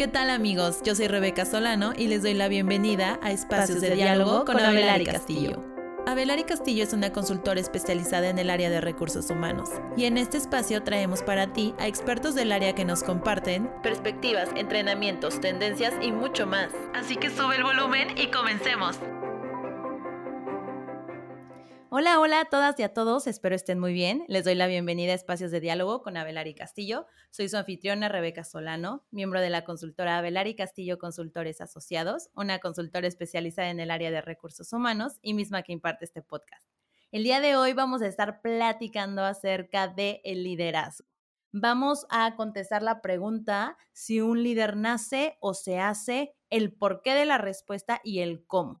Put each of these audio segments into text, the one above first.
¿Qué tal amigos? Yo soy Rebeca Solano y les doy la bienvenida a Espacios, de, Diálogo con Abelari Castillo. Abelari Castillo es una consultora especializada en el área de recursos humanos y en este espacio traemos para ti a expertos del área que nos comparten perspectivas, entrenamientos, tendencias y mucho más. Así que sube el volumen y comencemos. Hola, hola a todas y a todos, espero estén muy bien. Les doy la bienvenida a Espacios de Diálogo con Abelari Castillo. Soy su anfitriona Rebeca Solano, miembro de la consultora Abelari Castillo Consultores Asociados, una consultora especializada en el área de recursos humanos y misma que imparte este podcast. El día de hoy vamos a estar platicando acerca del el liderazgo. Vamos a contestar la pregunta si un líder nace o se hace, el porqué de la respuesta y el cómo.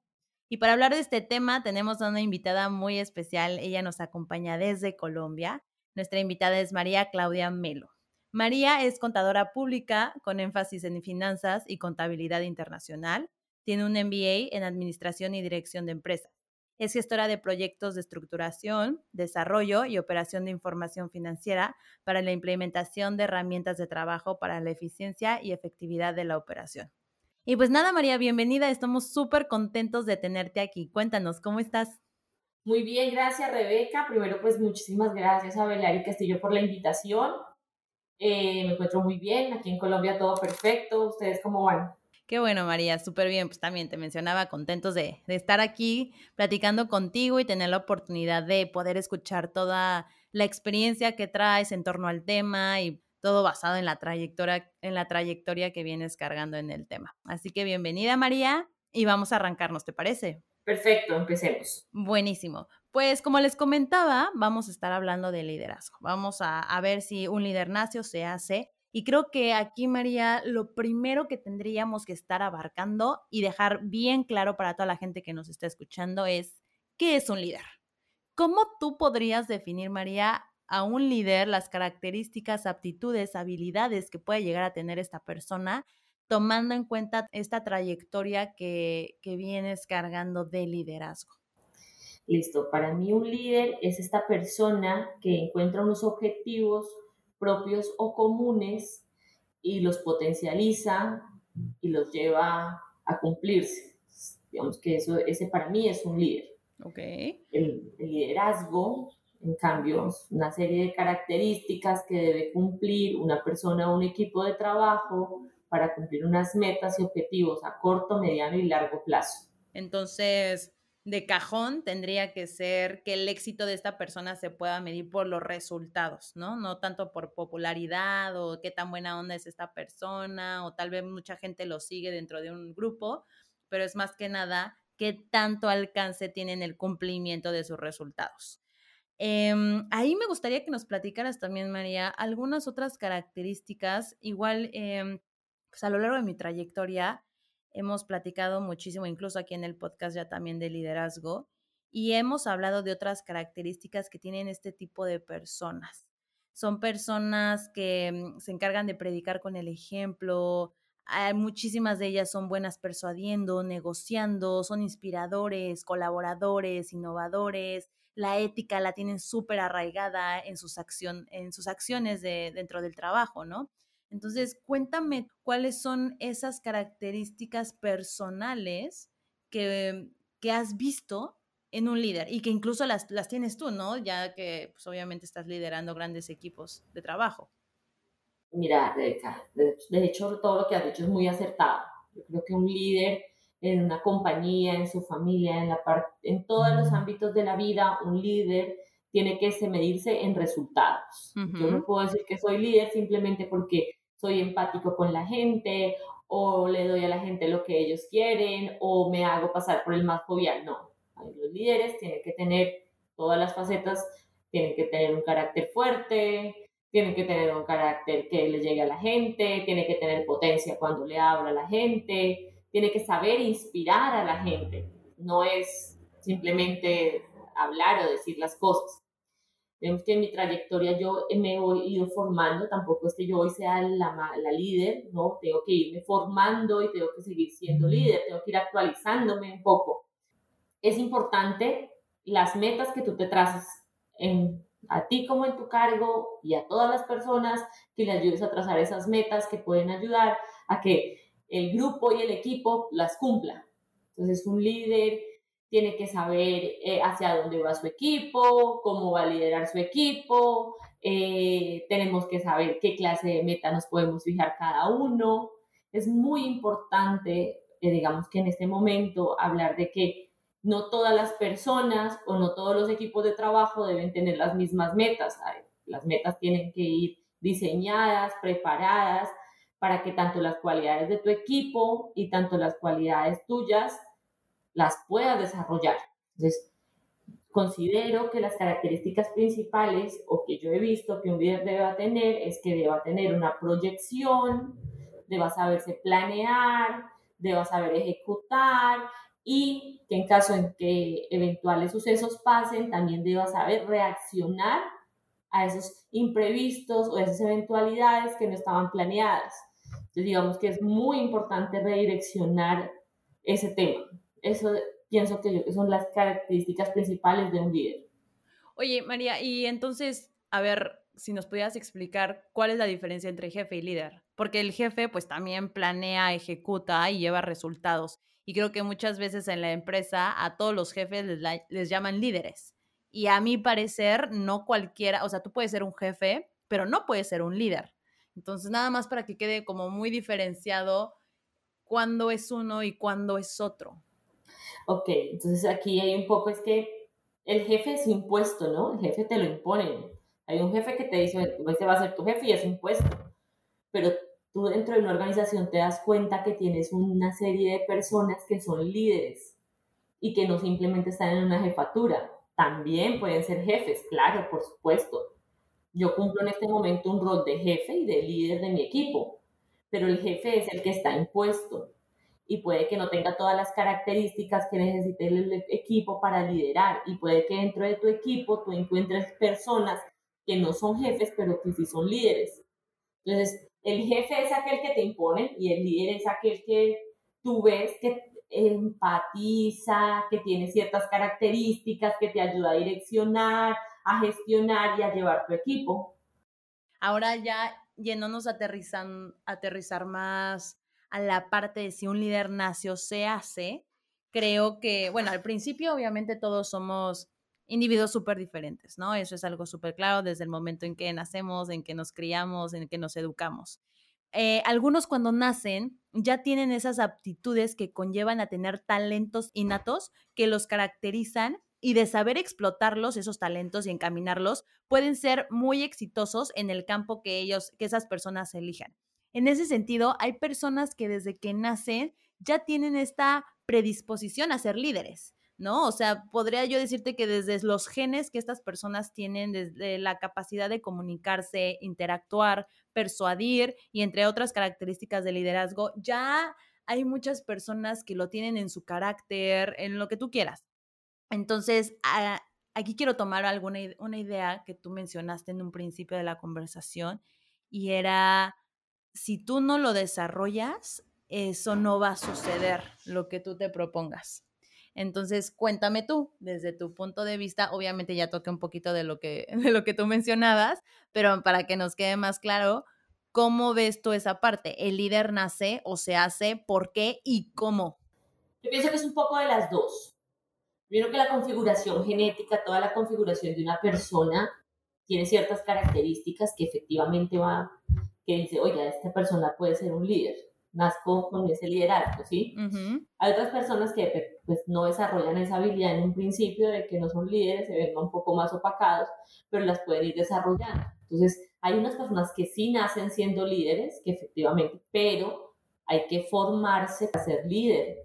Y para hablar de este tema tenemos a una invitada muy especial. Ella nos acompaña desde Colombia. Nuestra invitada es María Claudia Melo. María es contadora pública con énfasis en finanzas y contabilidad internacional. Tiene un MBA en Administración y Dirección de Empresas. Es gestora de proyectos de estructuración, desarrollo y operación de información financiera para la implementación de herramientas de trabajo para la eficiencia y efectividad de la operación. Y pues nada, María, bienvenida. Estamos súper contentos de tenerte aquí. Cuéntanos, ¿cómo estás? Muy bien, gracias Rebeca. Primero, pues muchísimas gracias a Belari Castillo por la invitación. Eh, me encuentro muy bien, aquí en Colombia todo perfecto. ¿Ustedes cómo van? Qué bueno, María, súper bien. Pues también te mencionaba, contentos de, de, estar aquí platicando contigo y tener la oportunidad de poder escuchar toda la experiencia que traes en torno al tema y todo basado en la trayectoria, en la trayectoria que vienes cargando en el tema. Así que bienvenida María y vamos a arrancarnos, ¿te parece? Perfecto, empecemos. Buenísimo. Pues como les comentaba, vamos a estar hablando de liderazgo. Vamos a, a ver si un líder nace o se hace. Y creo que aquí, María, lo primero que tendríamos que estar abarcando y dejar bien claro para toda la gente que nos está escuchando es, ¿qué es un líder? ¿Cómo tú podrías definir, María, a un líder las características, aptitudes, habilidades que puede llegar a tener esta persona, tomando en cuenta esta trayectoria que, que vienes cargando de liderazgo. Listo, para mí un líder es esta persona que encuentra unos objetivos propios o comunes y los potencializa y los lleva a cumplirse. Digamos que eso, ese para mí es un líder. Okay. El, el liderazgo en cambio, una serie de características que debe cumplir una persona o un equipo de trabajo para cumplir unas metas y objetivos a corto, mediano y largo plazo. Entonces, de cajón tendría que ser que el éxito de esta persona se pueda medir por los resultados, ¿no? No tanto por popularidad o qué tan buena onda es esta persona o tal vez mucha gente lo sigue dentro de un grupo, pero es más que nada qué tanto alcance tienen el cumplimiento de sus resultados. Em, ahí me gustaría que nos platicaras también, María, algunas otras características. Igual, em, pues a lo largo de mi trayectoria hemos platicado muchísimo, incluso aquí en el podcast ya también de liderazgo, y hemos hablado de otras características que tienen este tipo de personas. Son personas que mm, se encargan de predicar con el ejemplo, muchísimas de ellas son buenas persuadiendo, negociando, son inspiradores, colaboradores, innovadores, la ética la tienen súper arraigada en sus, acción, en sus acciones de, dentro del trabajo, ¿no? Entonces, cuéntame cuáles son esas características personales que, que has visto en un líder y que incluso las, las tienes tú, ¿no? Ya que pues, obviamente estás liderando grandes equipos de trabajo. Mira, de hecho todo lo que has dicho es muy acertado. Yo creo que un líder en una compañía, en su familia, en, la en todos los ámbitos de la vida, un líder tiene que medirse en resultados. Yo no puedo decir que soy líder simplemente porque soy empático con la gente o le doy a la gente lo que ellos quieren o me hago pasar por el más jovial. No, los líderes tienen que tener todas las facetas, tienen que tener un carácter fuerte, tienen que tener un carácter que le llegue a la gente, tienen que tener potencia cuando le habla a la gente, tiene que saber inspirar a la gente, no es simplemente hablar o decir las cosas. Vemos que en mi trayectoria yo me he ido formando, tampoco es que yo hoy sea la, la líder, ¿no? Tengo que irme formando y tengo que seguir siendo líder, tengo que ir actualizándome un poco. Es importante las metas que tú te trazas en a ti como en tu cargo y a todas las personas que le ayudes a trazar esas metas que pueden ayudar a que el grupo y el equipo las cumpla. Entonces, un líder tiene que saber eh, hacia dónde va su equipo, cómo va a liderar su equipo, eh, tenemos que saber qué clase de meta nos podemos fijar cada uno. Es muy importante, eh, digamos que en este momento, hablar de que no todas las personas o no todos los equipos de trabajo deben tener las mismas metas. Las metas tienen que ir diseñadas, preparadas, para que tanto las cualidades de tu equipo y tanto las cualidades tuyas las puedas desarrollar. Entonces, considero que las características principales o que yo he visto que un líder debe tener es que deba tener una proyección, deba saberse planear, deba saber ejecutar y que en caso en que eventuales sucesos pasen, también deba saber reaccionar a esos imprevistos o esas eventualidades que no estaban planeadas. Entonces, digamos que es muy importante redireccionar ese tema. Eso pienso que, son las características principales de un líder. Oye, María, y entonces, a ver, si nos pudieras explicar cuál es la diferencia entre jefe y líder, porque el jefe pues también planea, ejecuta y lleva resultados. Y creo que muchas veces en la empresa a todos los jefes les, llaman líderes. Y a mi parecer, no cualquiera, o sea, tú puedes ser un jefe, pero no puedes ser un líder. Entonces, nada más para que quede como muy diferenciado cuándo es uno y cuándo es otro. Ok, entonces aquí hay un poco, es que el jefe es impuesto, ¿no? El jefe te lo impone. Hay un jefe que te dice, este va a ser tu jefe y es impuesto. Pero tú dentro de una organización te das cuenta que tienes una serie de personas que son líderes y que no simplemente están en una jefatura. También pueden ser jefes, claro, por supuesto. Yo cumplo en este momento un rol de jefe y de líder de mi equipo, pero el jefe es el que está impuesto y puede que no tenga todas las características que necesite el equipo para liderar y puede que dentro de tu equipo tú encuentres personas que no son jefes, pero que sí son líderes. Entonces, el jefe es aquel que te impone y el líder es aquel que tú ves que empatiza, que tiene ciertas características, que te ayuda a direccionar, a gestionar y a llevar tu equipo. Ahora ya yéndonos a aterrizar más a la parte de si un líder nace o se hace, creo que, bueno, al principio obviamente todos somos individuos súper diferentes, ¿no? Eso es algo súper claro desde el momento en que nacemos, en que nos criamos, en que nos educamos. Eh, algunos cuando nacen ya tienen esas aptitudes que conllevan a tener talentos innatos que los caracterizan y de saber explotarlos, esos talentos y encaminarlos, pueden ser muy exitosos en el campo que ellos, que esas personas elijan. En ese sentido, hay personas que desde que nacen ya tienen esta predisposición a ser líderes. ¿No? O sea, podría yo decirte que desde los genes que estas personas tienen, desde la capacidad de comunicarse, interactuar, persuadir y entre otras características de liderazgo, ya hay muchas personas que lo tienen en su carácter, en lo que tú quieras. Entonces, ah, aquí quiero tomar alguna una idea que tú mencionaste en un principio de la conversación y era, si tú no lo desarrollas, eso no va a suceder lo que tú te propongas. Entonces, cuéntame tú, desde tu punto de vista, obviamente ya toqué un poquito de lo que, de lo que tú mencionabas, pero para que nos quede más claro, ¿cómo ves tú esa parte? ¿El líder nace o se hace? ¿Por qué y cómo? Yo pienso que es un poco de las dos. Primero que la configuración genética, toda la configuración de una persona tiene ciertas características que efectivamente va, que dice, oye, esta persona puede ser un líder nazco con ese liderazgo, ¿sí? Hay otras personas que pues, no desarrollan esa habilidad en un principio de que no son líderes, se ven un poco más opacados, pero las pueden ir desarrollando. Entonces, hay unas personas que sí nacen siendo líderes, que efectivamente, pero hay que formarse para ser líder,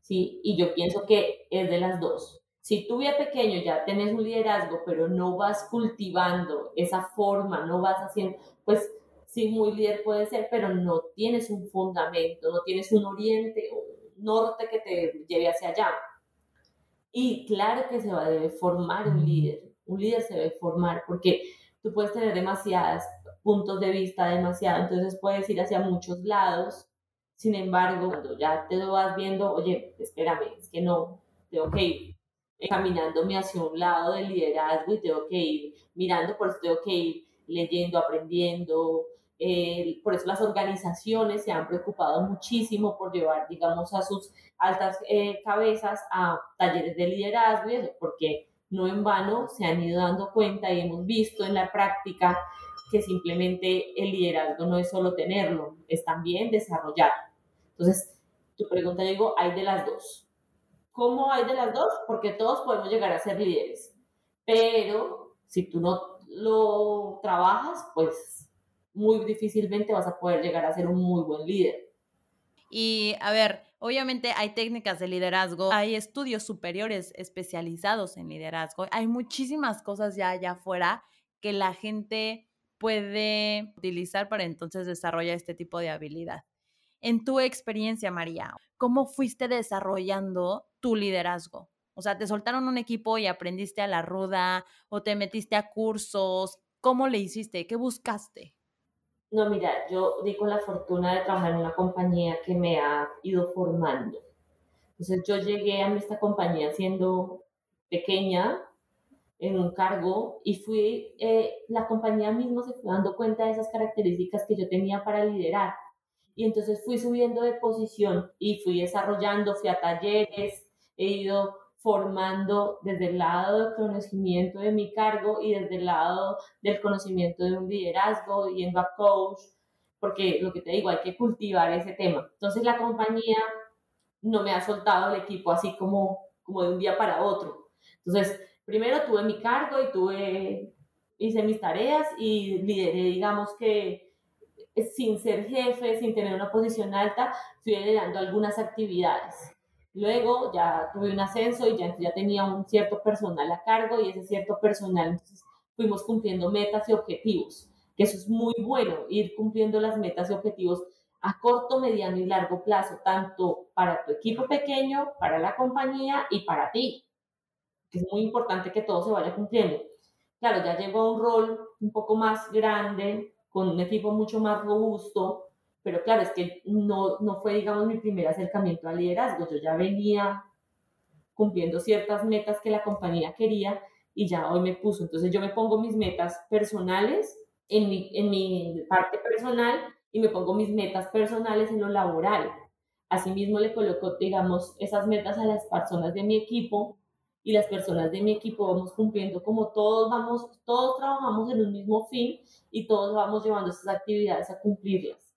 ¿sí? Y yo pienso que es de las dos. Si tú ya pequeño ya tenés un liderazgo, pero no vas cultivando esa forma, no vas haciendo, pues sí, muy líder puede ser, pero no tienes un fundamento, no tienes un oriente, un norte que te lleve hacia allá. Y claro que se va debe formar un líder, un líder se debe formar porque tú puedes tener demasiados puntos de vista, demasiado, entonces puedes ir hacia muchos lados. Sin embargo, cuando ya te lo vas viendo, oye, espérame, es que no, tengo que ir caminándome hacia un lado del liderazgo y tengo que ir mirando, por eso tengo que ir leyendo, aprendiendo. Eh, por eso las organizaciones se han preocupado muchísimo por llevar, digamos, a sus altas eh, cabezas a talleres de liderazgo, porque no en vano se han ido dando cuenta y hemos visto en la práctica que simplemente el liderazgo no es solo tenerlo, es también desarrollarlo. Entonces, tu pregunta, digo, hay de las dos. ¿Cómo hay de las dos? Porque todos podemos llegar a ser líderes, pero si tú no lo trabajas, pues muy difícilmente vas a poder llegar a ser un muy buen líder. Y a ver, obviamente hay técnicas de liderazgo, hay estudios superiores especializados en liderazgo, hay muchísimas cosas ya allá afuera que la gente puede utilizar para entonces desarrollar este tipo de habilidad. En tu experiencia, María, ¿cómo fuiste desarrollando tu liderazgo? O sea, ¿te soltaron un equipo y aprendiste a la ruda o te metiste a cursos? ¿Cómo le hiciste? ¿Qué buscaste? No, mira, yo di la fortuna de trabajar en una compañía que me ha ido formando. Entonces yo llegué a esta compañía siendo pequeña, en un cargo, y fui, eh, la compañía misma se fue dando cuenta de esas características que yo tenía para liderar y entonces fui subiendo de posición y fui desarrollando, fui a talleres, he ido formando desde el lado del conocimiento de mi cargo y desde el lado del conocimiento de un liderazgo, yendo a coach, porque lo que te digo, hay que cultivar ese tema. Entonces la compañía no me ha soltado el equipo así como, como de un día para otro. Entonces, primero tuve mi cargo y tuve, hice mis tareas y lideré, digamos que sin ser jefe, sin tener una posición alta, fui liderando algunas actividades. Luego ya tuve un ascenso y ya, ya tenía un cierto personal a cargo y ese cierto personal, entonces fuimos cumpliendo metas y objetivos, que eso es muy bueno, ir cumpliendo las metas y objetivos a corto, mediano y largo plazo, tanto para tu equipo pequeño, para la compañía y para ti. Es muy importante que todo se vaya cumpliendo. Claro, ya llegó a un rol un poco más grande, con un equipo mucho más robusto, pero claro, es que no, no fue, digamos, mi primer acercamiento al liderazgo, yo ya venía cumpliendo ciertas metas que la compañía quería y ya hoy me puso, entonces yo me pongo mis metas personales en mi, en mi parte personal y me pongo mis metas personales en lo laboral. Asimismo le coloco, digamos, esas metas a las personas de mi equipo y las personas de mi equipo vamos cumpliendo como todos vamos, todos trabajamos en un mismo fin y todos vamos llevando esas actividades a cumplirlas.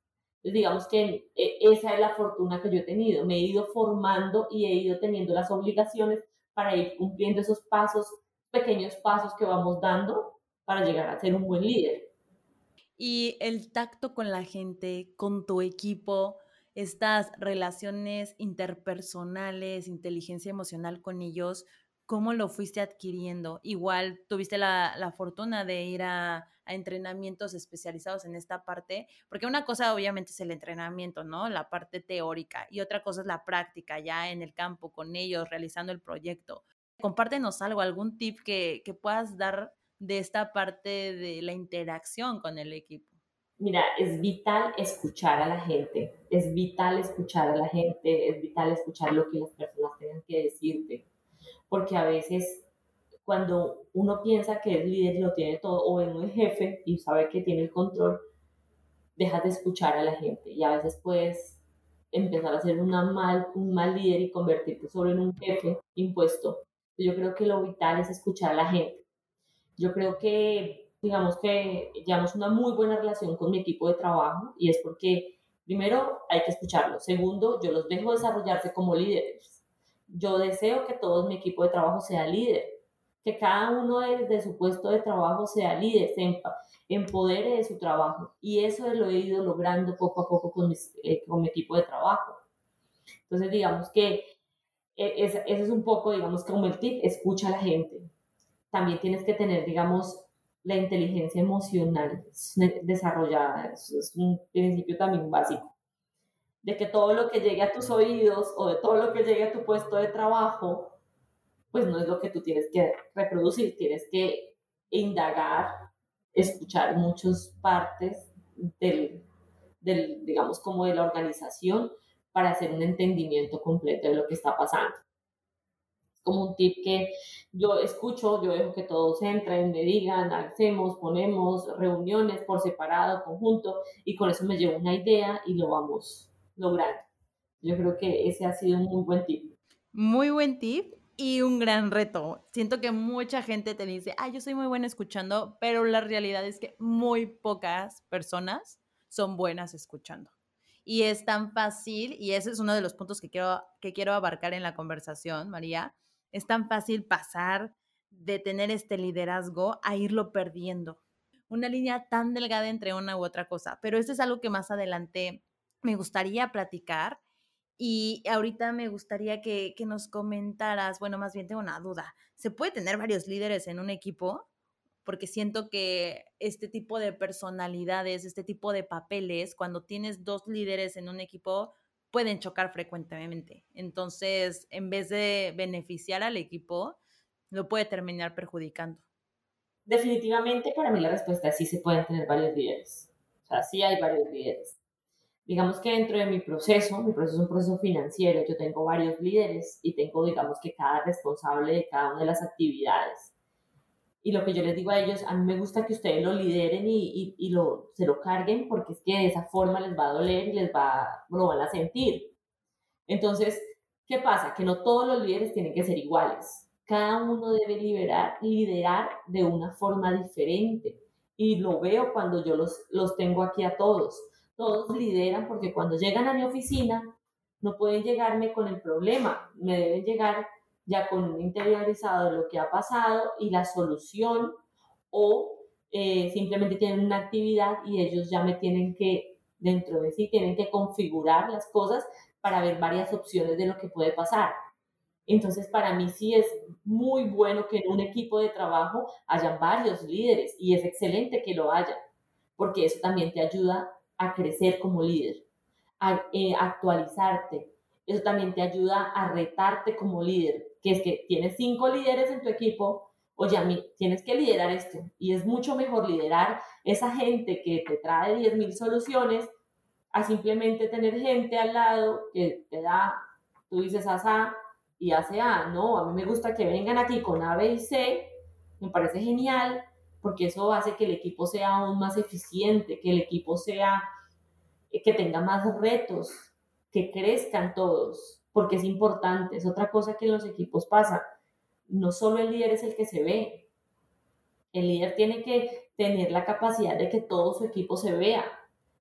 Entonces digamos que eh, esa es la fortuna que yo he tenido, me he ido formando y he ido teniendo las obligaciones para ir cumpliendo esos pasos, pequeños pasos que vamos dando para llegar a ser un buen líder. Y el tacto con la gente, con tu equipo, estas relaciones interpersonales, inteligencia emocional con ellos, ¿cómo lo fuiste adquiriendo? Igual tuviste la, fortuna de ir a, entrenamientos especializados en esta parte, porque una cosa obviamente es el entrenamiento, ¿no? La parte teórica y otra cosa es la práctica ya en el campo con ellos, realizando el proyecto. Compártenos algo, algún tip que, que puedas dar de esta parte de la interacción con el equipo. Mira, es vital escuchar a la gente, es vital escuchar a la gente, es vital escuchar lo que las personas tengan que decirte porque a veces cuando uno piensa que es líder y lo tiene todo, o es un jefe y sabe que tiene el control, dejas de escuchar a la gente y a veces puedes empezar a ser una mal, un mal líder y convertirte solo en un jefe impuesto. Yo creo que lo vital es escuchar a la gente. Yo creo que, digamos que llevamos una muy buena relación con mi equipo de trabajo y es porque, primero, hay que escucharlo. Segundo, yo los dejo desarrollarse como líderes yo deseo que todo mi equipo de trabajo sea líder, que cada uno de, su puesto de trabajo sea líder, se empodere de su trabajo. Y eso lo he ido logrando poco a poco con, eh, mi equipo de trabajo. Entonces, digamos que e, ese es un poco, digamos, como el tip, escucha a la gente. También tienes que tener, digamos, la inteligencia emocional desarrollada. Eso es un principio también básico de que todo lo que llegue a tus oídos o de todo lo que llegue a tu puesto de trabajo, pues no es lo que tú tienes que reproducir, tienes que indagar, escuchar muchas partes del, del, digamos, como de la organización para hacer un entendimiento completo de lo que está pasando. como un tip que yo escucho, yo dejo que todos entren, me digan, hacemos, ponemos reuniones por separado, conjunto, y con eso me llevo una idea y lo vamos logrando. Yo creo que ese ha sido un muy buen tip. Muy buen tip y un gran reto. Siento que mucha gente te dice, ah, yo soy muy buena escuchando, pero la realidad es que muy pocas personas son buenas escuchando. Y es tan fácil, y ese es uno de los puntos que quiero, que quiero abarcar en la conversación, María, es tan fácil pasar de tener este liderazgo a irlo perdiendo. Una línea tan delgada entre una u otra cosa. Pero esto es algo que más adelante me gustaría platicar. Y ahorita me gustaría que, nos comentaras, bueno, más bien tengo una duda. ¿Se puede tener varios líderes en un equipo? porque siento que este tipo de personalidades, este tipo de papeles, cuando tienes dos líderes en un equipo, pueden chocar frecuentemente. Entonces, en vez de beneficiar al equipo, lo puede terminar perjudicando. Definitivamente, para mí la respuesta es sí se pueden tener varios líderes. O sea, sí hay varios líderes. Digamos que dentro de mi proceso, mi proceso es un proceso financiero, yo tengo varios líderes y tengo, digamos que cada responsable de cada una de las actividades. Y lo que yo les digo a ellos, a mí me gusta que ustedes lo lideren y, y, lo, se lo carguen porque es que de esa forma les va a doler y les va, lo van a sentir. Entonces, ¿qué pasa? Que no todos los líderes tienen que ser iguales. Cada uno debe liberar, liderar de una forma diferente. Y lo veo cuando yo los, los tengo aquí a todos. Todos lideran porque cuando llegan a mi oficina no pueden llegarme con el problema, me deben llegar ya con un interiorizado de lo que ha pasado y la solución o eh, simplemente tienen una actividad y ellos ya me tienen que, dentro de sí, tienen que configurar las cosas para ver varias opciones de lo que puede pasar. Entonces, para mí sí es muy bueno que en un equipo de trabajo haya varios líderes y es excelente que lo haya, porque eso también te ayuda a crecer como líder, a eh, actualizarte. Eso también te ayuda a retarte como líder, que es que tienes cinco líderes en tu equipo, oye, a mí tienes que liderar esto. Y es mucho mejor liderar esa gente que te trae 10.000 soluciones a simplemente tener gente al lado que te da, tú dices A y hace A. No, a mí me gusta que vengan aquí con A, B y C. Me parece genial porque eso hace que el equipo sea aún más eficiente, que el equipo sea, que tenga más retos, que crezcan todos porque es importante. Es otra cosa que en los equipos pasa. No solo el líder es el que se ve. El líder tiene que tener la capacidad de que todo su equipo se vea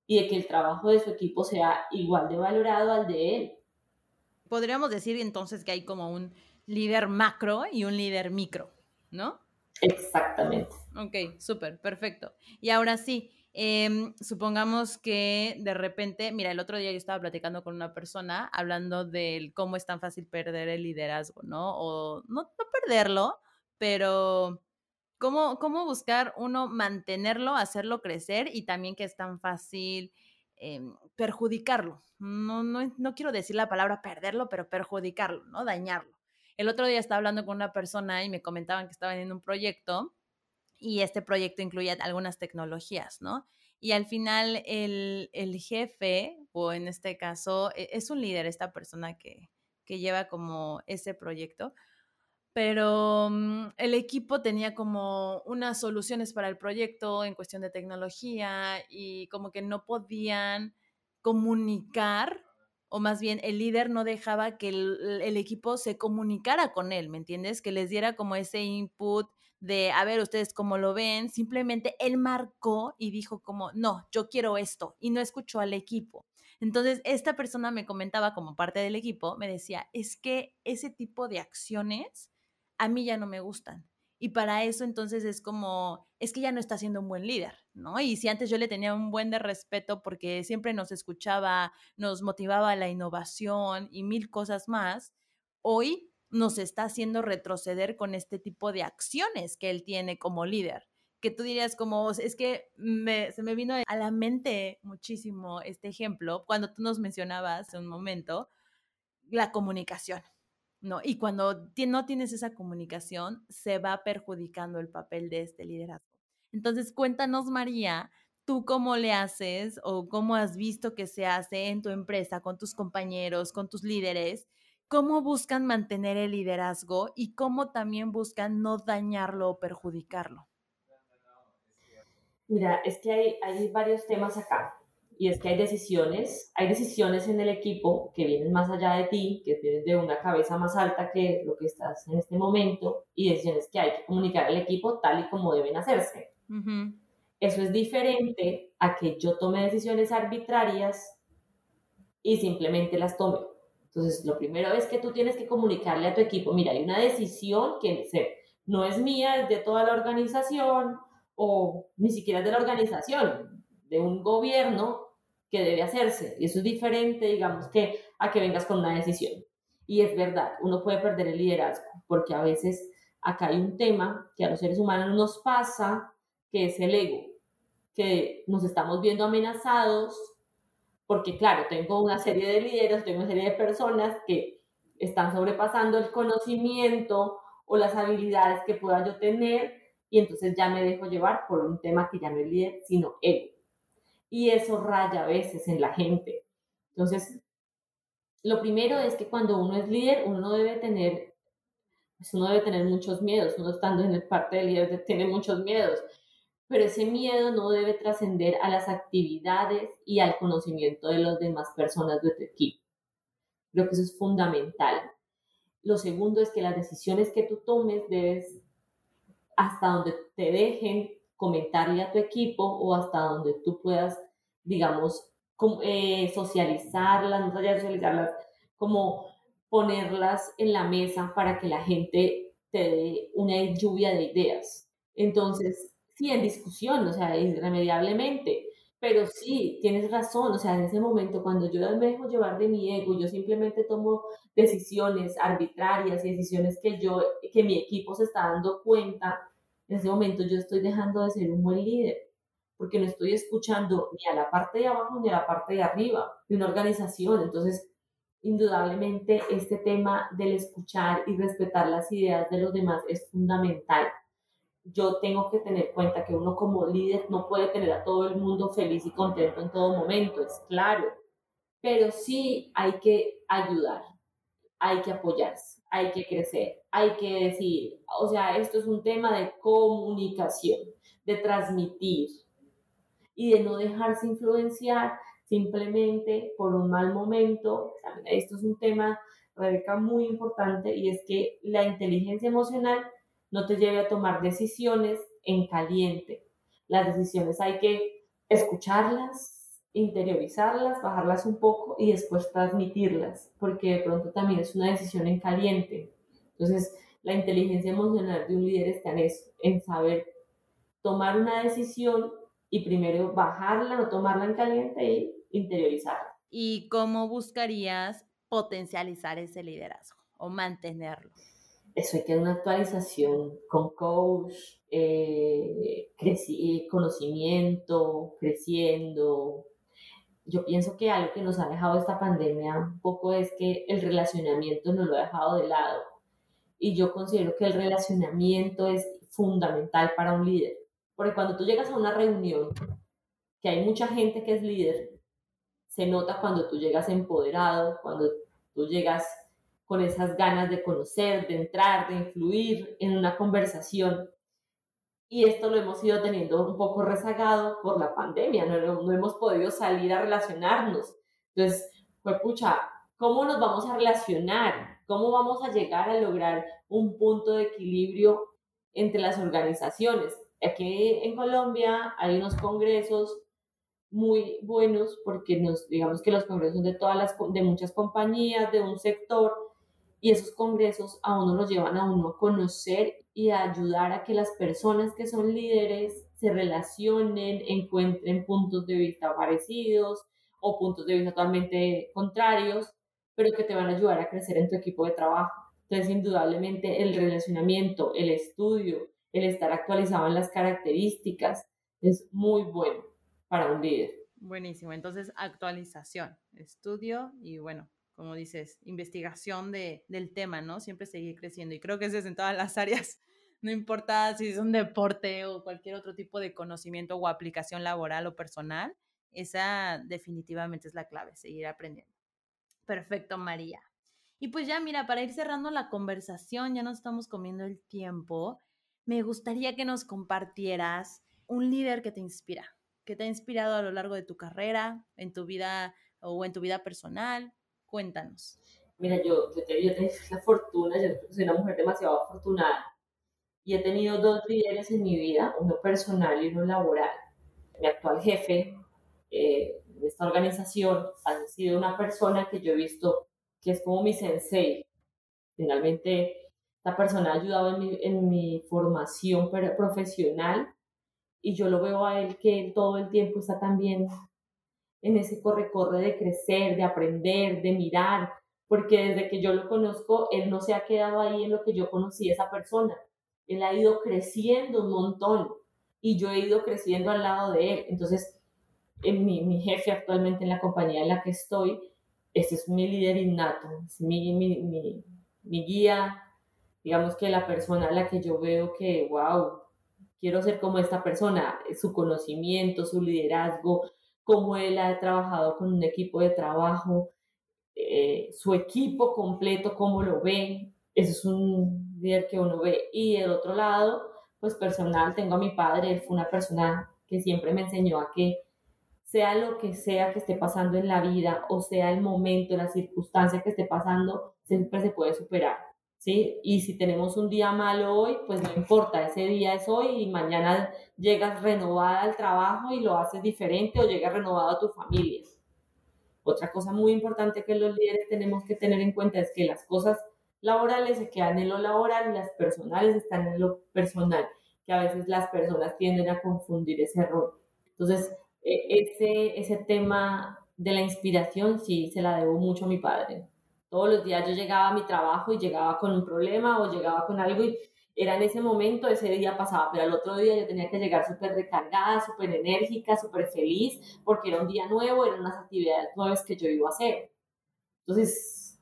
y de que el trabajo de su equipo sea igual de valorado al de él. Podríamos decir entonces que hay como un líder macro y un líder micro, ¿no? Exactamente. Ok, súper, perfecto. Y ahora sí, Em, supongamos que de repente, mira, el otro día yo estaba platicando con una persona hablando del cómo es tan fácil perder el liderazgo, ¿no? O no, no perderlo, pero cómo, cómo buscar uno mantenerlo, hacerlo crecer y también que es tan fácil em, perjudicarlo. No, no, no quiero decir la palabra perderlo, pero perjudicarlo, ¿no? Dañarlo. El otro día estaba hablando con una persona y me comentaban que estaban en un proyecto y este proyecto incluye algunas tecnologías, ¿no? Y al final el, jefe, o en este caso, e, es un líder, esta persona que, que lleva como ese proyecto, pero mm, el equipo tenía como unas soluciones para el proyecto en cuestión de tecnología y como que no podían comunicar, o más bien el líder no dejaba que el, equipo se comunicara con él, ¿me entiendes? Que les diera como ese input de, a ver, ustedes cómo lo ven, simplemente él marcó y dijo como, no, yo quiero esto y no escuchó al equipo. Entonces, esta persona me comentaba como parte del equipo, me decía, es que ese tipo de acciones a mí ya no me gustan. Y para eso entonces es como, es que ya no está siendo un buen líder, ¿no? Y si antes yo le tenía un buen respeto porque siempre nos escuchaba, nos motivaba la innovación y mil cosas más, hoy nos está haciendo retroceder con este tipo de acciones que él tiene como líder. Que tú dirías como, es que se me vino a la mente muchísimo este ejemplo cuando tú nos mencionabas un momento la comunicación, ¿no? Y cuando no tienes esa comunicación, se va perjudicando el papel de este liderazgo. Entonces, cuéntanos, María, tú cómo le haces o cómo has visto que se hace en tu empresa, con tus compañeros, con tus líderes, cómo buscan mantener el liderazgo y cómo también buscan no dañarlo o perjudicarlo. Mira, es que hay, hay varios temas acá y es que hay decisiones, hay decisiones en el equipo que vienen más allá de ti, que vienen de una cabeza más alta que lo que estás en este momento, y decisiones que hay que comunicar al equipo tal y como deben hacerse. Eso es diferente a que yo tome decisiones arbitrarias y simplemente las tome. Entonces, lo primero es que tú tienes que comunicarle a tu equipo, mira, hay una decisión que no es mía, es de toda la organización o ni siquiera de la organización, de un gobierno que debe hacerse. Y eso es diferente, digamos, que a que vengas con una decisión. Y es verdad, uno puede perder el liderazgo, porque a veces acá hay un tema que a los seres humanos nos pasa, que es el ego, que nos estamos viendo amenazados, porque claro, tengo una serie de líderes, tengo una serie de personas que están sobrepasando el conocimiento o las habilidades que pueda yo tener, y entonces ya me dejo llevar por un tema que ya no es líder, sino ego y eso raya a veces en la gente. Entonces, lo primero es que cuando uno es líder, uno no debe tener, pues uno debe tener muchos miedos, uno estando en el parte del líder tiene muchos miedos, pero ese miedo no debe trascender a las actividades y al conocimiento de las demás personas de tu equipo. Creo que eso es fundamental. Lo segundo es que las decisiones que tú tomes debes, hasta donde te dejen, comentarle a tu equipo o hasta donde tú puedas, digamos, eh, socializarlas, no socializarlas, como ponerlas en la mesa para que la gente te dé una lluvia de ideas. Entonces, sí, en discusión, o sea, irremediablemente, pero sí, tienes razón, o sea, en ese momento cuando yo me dejo llevar de mi ego, yo simplemente tomo decisiones arbitrarias y decisiones que yo, que mi equipo se está dando cuenta en ese momento yo estoy dejando de ser un buen líder, porque no estoy escuchando ni a la parte de abajo ni a la parte de arriba de una organización. Entonces, indudablemente este tema del escuchar y respetar las ideas de los demás es fundamental. Yo tengo que tener cuenta que uno como líder no puede tener a todo el mundo feliz y contento en todo momento, es claro, pero sí hay que ayudar, hay que apoyarse, hay que crecer, hay que decir, o sea, esto es un tema de comunicación, de transmitir y de no dejarse influenciar simplemente por un mal momento. Esto es un tema, Rebeca, muy importante y es que la inteligencia emocional no te lleve a tomar decisiones en caliente. Las decisiones hay que escucharlas, interiorizarlas, bajarlas un poco y después transmitirlas, porque de pronto también es una decisión en caliente. Entonces, la inteligencia emocional de un líder está en eso, en saber tomar una decisión y primero bajarla, no tomarla en caliente y interiorizarla. ¿Y cómo buscarías potencializar ese liderazgo o mantenerlo? Eso hay que una actualización con coach, eh, conocimiento, creciendo, yo pienso que algo que nos ha dejado esta pandemia un poco es que el relacionamiento nos lo ha dejado de lado. Y yo considero que el relacionamiento es fundamental para un líder. Porque cuando tú llegas a una reunión, que hay mucha gente que es líder, se nota cuando tú llegas empoderado, cuando tú llegas con esas ganas de conocer, de entrar, de influir en una conversación y esto lo hemos ido teniendo un poco rezagado por la pandemia, no, no hemos podido salir a relacionarnos. Entonces, pues pucha, ¿cómo nos vamos a relacionar? ¿Cómo vamos a llegar a lograr un punto de equilibrio entre las organizaciones? Aquí en Colombia hay unos congresos muy buenos porque nos, digamos que los congresos de todas las, de muchas compañías, de un sector, y esos congresos a uno los llevan a uno a conocer y a ayudar a que las personas que son líderes se relacionen, encuentren puntos de vista parecidos o puntos de vista totalmente contrarios, pero que te van a ayudar a crecer en tu equipo de trabajo. Entonces, indudablemente, el relacionamiento, el estudio, el estar actualizado en las características es muy bueno para un líder. Buenísimo. Entonces, actualización, estudio y bueno, como dices, investigación de, del tema, ¿no? Siempre seguir creciendo. Y creo que eso es en todas las áreas, no importa si es un deporte o cualquier otro tipo de conocimiento o aplicación laboral o personal, esa definitivamente es la clave, seguir aprendiendo. Perfecto, María. Y pues ya, mira, para ir cerrando la conversación, ya nos estamos comiendo el tiempo, me gustaría que nos compartieras un líder que te inspira, que te ha inspirado a lo largo de tu carrera, en tu vida o en tu vida personal. Cuéntanos. Mira, yo, yo, tengo la fortuna, yo soy una mujer demasiado afortunada y he tenido dos líderes en mi vida, uno personal y uno laboral. Mi actual jefe eh, de esta organización ha sido una persona que yo he visto que es como mi sensei. Finalmente, esta persona ha ayudado en mi, en mi formación profesional y yo lo veo a él que todo el tiempo está también en ese corre-corre de crecer, de aprender, de mirar, porque desde que yo lo conozco, él no se ha quedado ahí en lo que yo conocí a esa persona. Él ha ido creciendo un montón y yo he ido creciendo al lado de él. Entonces, en mi, mi jefe actualmente en la compañía en la que estoy, este es mi líder innato, es mi, mi, mi, mi guía, digamos que la persona a la que yo veo que, wow, quiero ser como esta persona, su conocimiento, su liderazgo, cómo él ha trabajado con un equipo de trabajo, eh, su equipo completo, cómo lo ve, eso es un líder que uno ve. Y del otro lado, pues personal, tengo a mi padre, él fue una persona que siempre me enseñó a que sea lo que sea que esté pasando en la vida o sea el momento, la circunstancia que esté pasando, siempre se puede superar. ¿Sí? Y si tenemos un día malo hoy, pues no importa, ese día es hoy y mañana llegas renovada al trabajo y lo haces diferente o llegas renovado a tu familia. Otra cosa muy importante que los líderes tenemos que tener en cuenta es que las cosas laborales se quedan en lo laboral y las personales están en lo personal, que a veces las personas tienden a confundir ese rol. Entonces, e, ese, ese tema de la inspiración sí se la debo mucho a mi padre. Todos los días yo llegaba a mi trabajo y llegaba con un problema o llegaba con algo y era en ese momento, ese día pasaba, pero al otro día yo tenía que llegar súper recargada, súper enérgica, súper feliz, porque era un día nuevo, eran unas actividades nuevas que yo iba a hacer. Entonces,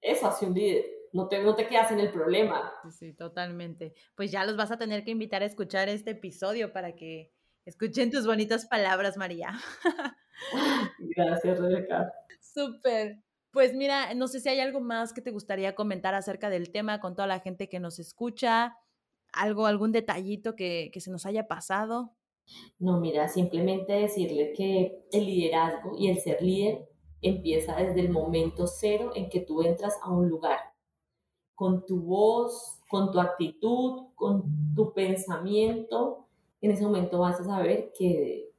eso hace un líder. No te, no te quedas en el problema. Sí, totalmente. Pues ya los vas a tener que invitar a escuchar este episodio para que escuchen tus bonitas palabras, María. Gracias, Rebeca. Súper. Pues mira, no sé si hay algo más que te gustaría comentar acerca del tema con toda la gente que nos escucha, algo, algún detallito que, que se nos haya pasado. No, mira, simplemente decirle que el liderazgo y el ser líder empieza desde el momento cero en que tú entras a un lugar. Con tu voz, con tu actitud, con tu pensamiento, en ese momento vas a saber que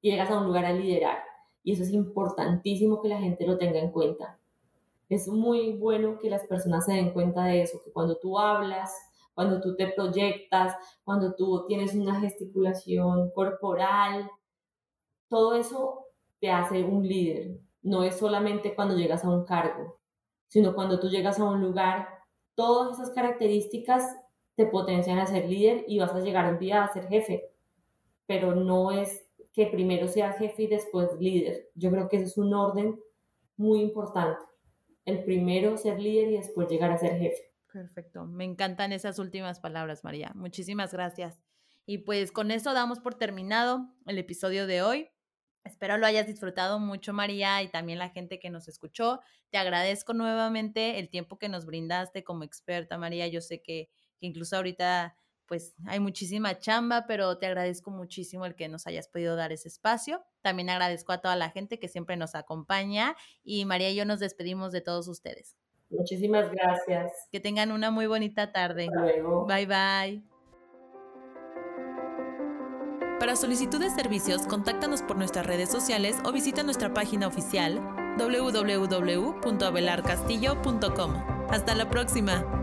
llegas a un lugar a liderar. Y eso es importantísimo que la gente lo tenga en cuenta. Es muy bueno que las personas se den cuenta de eso, que cuando tú hablas, cuando tú te proyectas, cuando tú tienes una gesticulación corporal, todo eso te hace un líder. No es solamente cuando llegas a un cargo, sino cuando tú llegas a un lugar, todas esas características te potencian a ser líder y vas a llegar un día a ser jefe. Pero no es que primero seas jefe y después líder. Yo creo que ese es un orden muy importante. El primero ser líder y después llegar a ser jefe. Perfecto. Me encantan esas últimas palabras, María. Muchísimas gracias. Y pues con eso damos por terminado el episodio de hoy. Espero lo hayas disfrutado mucho, María, y también la gente que nos escuchó. Te agradezco nuevamente el tiempo que nos brindaste como experta, María. Yo sé que, que incluso ahorita pues hay muchísima chamba, pero te agradezco muchísimo el que nos hayas podido dar ese espacio. También agradezco a toda la gente que siempre nos acompaña y María y yo nos despedimos de todos ustedes. Muchísimas gracias. Que tengan una muy bonita tarde. Hasta luego. Bye bye. Para solicitud de servicios, contáctanos por nuestras redes sociales o visita nuestra página oficial www.abelarcastillo.com. Hasta la próxima.